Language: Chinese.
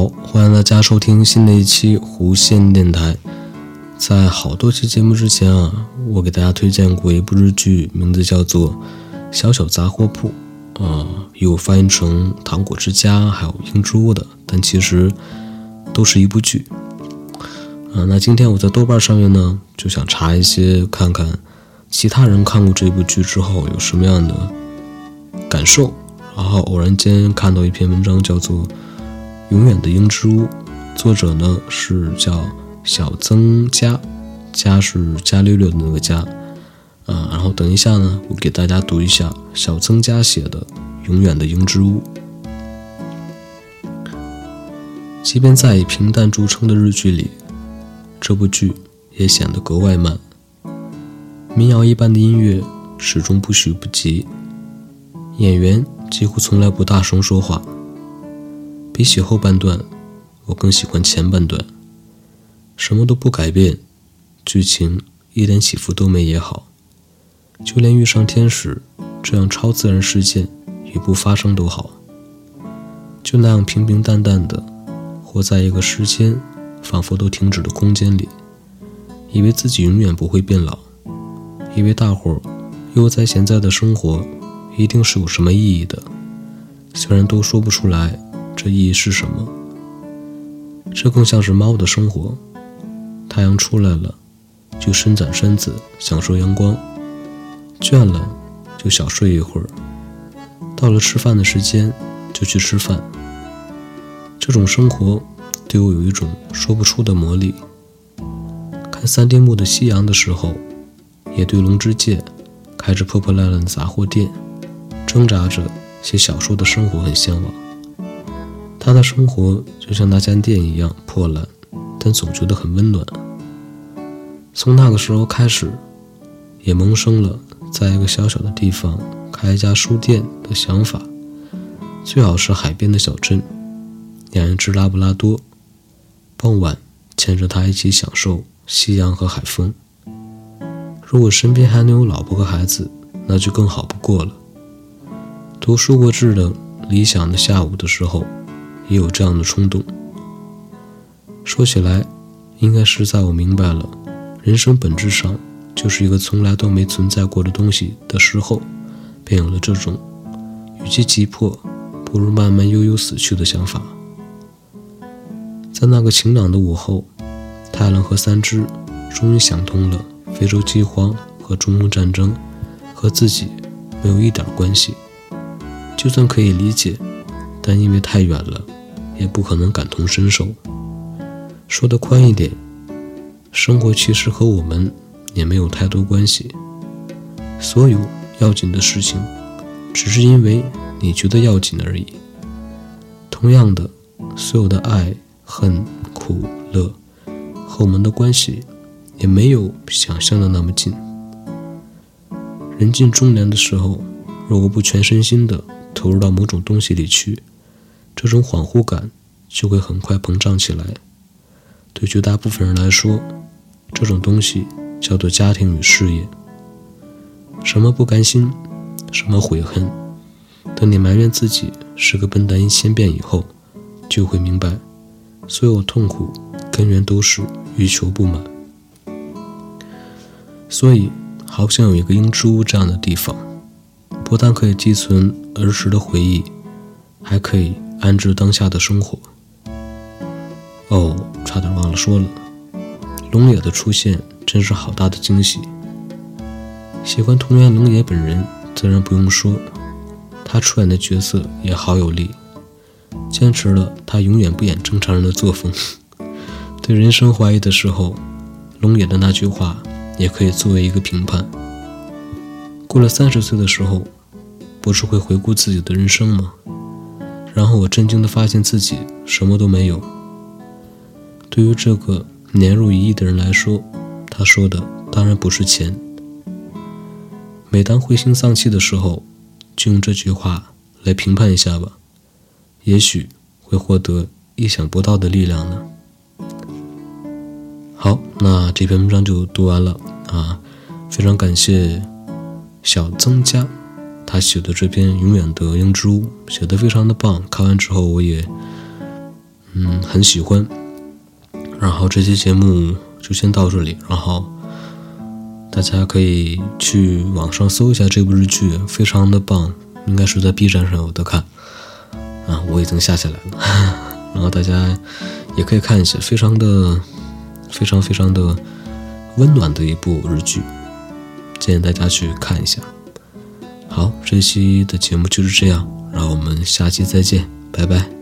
好，欢迎大家收听新的一期弧线电台。在好多期节目之前啊，我给大家推荐过一部日剧，名字叫做《小小杂货铺》，啊，有翻译成《糖果之家》，还有《鹰之屋》的，但其实都是一部剧。啊，那今天我在豆瓣上面呢，就想查一些，看看其他人看过这部剧之后有什么样的感受。然后偶然间看到一篇文章，叫做《永远的鹰之屋》，作者呢是叫小曾佳，佳是伽溜溜的那个佳。啊，然后等一下呢，我给大家读一下小曾佳写的《永远的鹰之屋》。即便在以平淡著称的日剧里。这部剧也显得格外慢，民谣一般的音乐始终不许不急，演员几乎从来不大声说话。比起后半段，我更喜欢前半段，什么都不改变，剧情一点起伏都没也好，就连遇上天使这样超自然事件也不发生都好，就那样平平淡淡的活在一个时间。仿佛都停止的空间里，以为自己永远不会变老，以为大伙儿悠哉闲在的生活一定是有什么意义的，虽然都说不出来这意义是什么。这更像是猫的生活，太阳出来了就伸展身子享受阳光，倦了就小睡一会儿，到了吃饭的时间就去吃饭。这种生活。对我有一种说不出的魔力。看三丁目的夕阳的时候，也对龙之介开着破破烂烂的杂货店，挣扎着写小说的生活很向往。他的生活就像那家店一样破烂，但总觉得很温暖。从那个时候开始，也萌生了在一个小小的地方开一家书店的想法，最好是海边的小镇，养一只拉布拉多。傍晚，牵着他一起享受夕阳和海风。如果身边还能有老婆和孩子，那就更好不过了。读书过志的理想的下午的时候，也有这样的冲动。说起来，应该是在我明白了人生本质上就是一个从来都没存在过的东西的时候，便有了这种与其急迫，不如慢慢悠悠死去的想法。在那个晴朗的午后，太郎和三只终于想通了：非洲饥荒和中东战争和自己没有一点关系。就算可以理解，但因为太远了，也不可能感同身受。说的宽一点，生活其实和我们也没有太多关系。所有要紧的事情，只是因为你觉得要紧而已。同样的，所有的爱。恨、苦、乐，和我们的关系也没有想象的那么近。人近中年的时候，如果不全身心的投入到某种东西里去，这种恍惚感就会很快膨胀起来。对绝大部分人来说，这种东西叫做家庭与事业。什么不甘心，什么悔恨，等你埋怨自己是个笨蛋一千遍以后，就会明白。所有痛苦根源都是欲求不满，所以好想有一个鹰之屋这样的地方，不但可以寄存儿时的回忆，还可以安置当下的生活。哦，差点忘了说了，龙野的出现真是好大的惊喜。喜欢桐原龙野本人，自然不用说，他出演的角色也好有力。坚持了他永远不演正常人的作风。对人生怀疑的时候，龙野的那句话也可以作为一个评判。过了三十岁的时候，不是会回顾自己的人生吗？然后我震惊地发现自己什么都没有。对于这个年入一亿的人来说，他说的当然不是钱。每当灰心丧气的时候，就用这句话来评判一下吧。也许会获得意想不到的力量呢。好，那这篇文章就读完了啊！非常感谢小曾家，他写的这篇《永远的鹰之屋》写的非常的棒。看完之后，我也嗯，很喜欢。然后这期节目就先到这里，然后大家可以去网上搜一下这部日剧，非常的棒，应该是在 B 站上有的看。啊，我已经下下来了，然后大家也可以看一下，非常的、非常非常的温暖的一部日剧，建议大家去看一下。好，这期的节目就是这样，让我们下期再见，拜拜。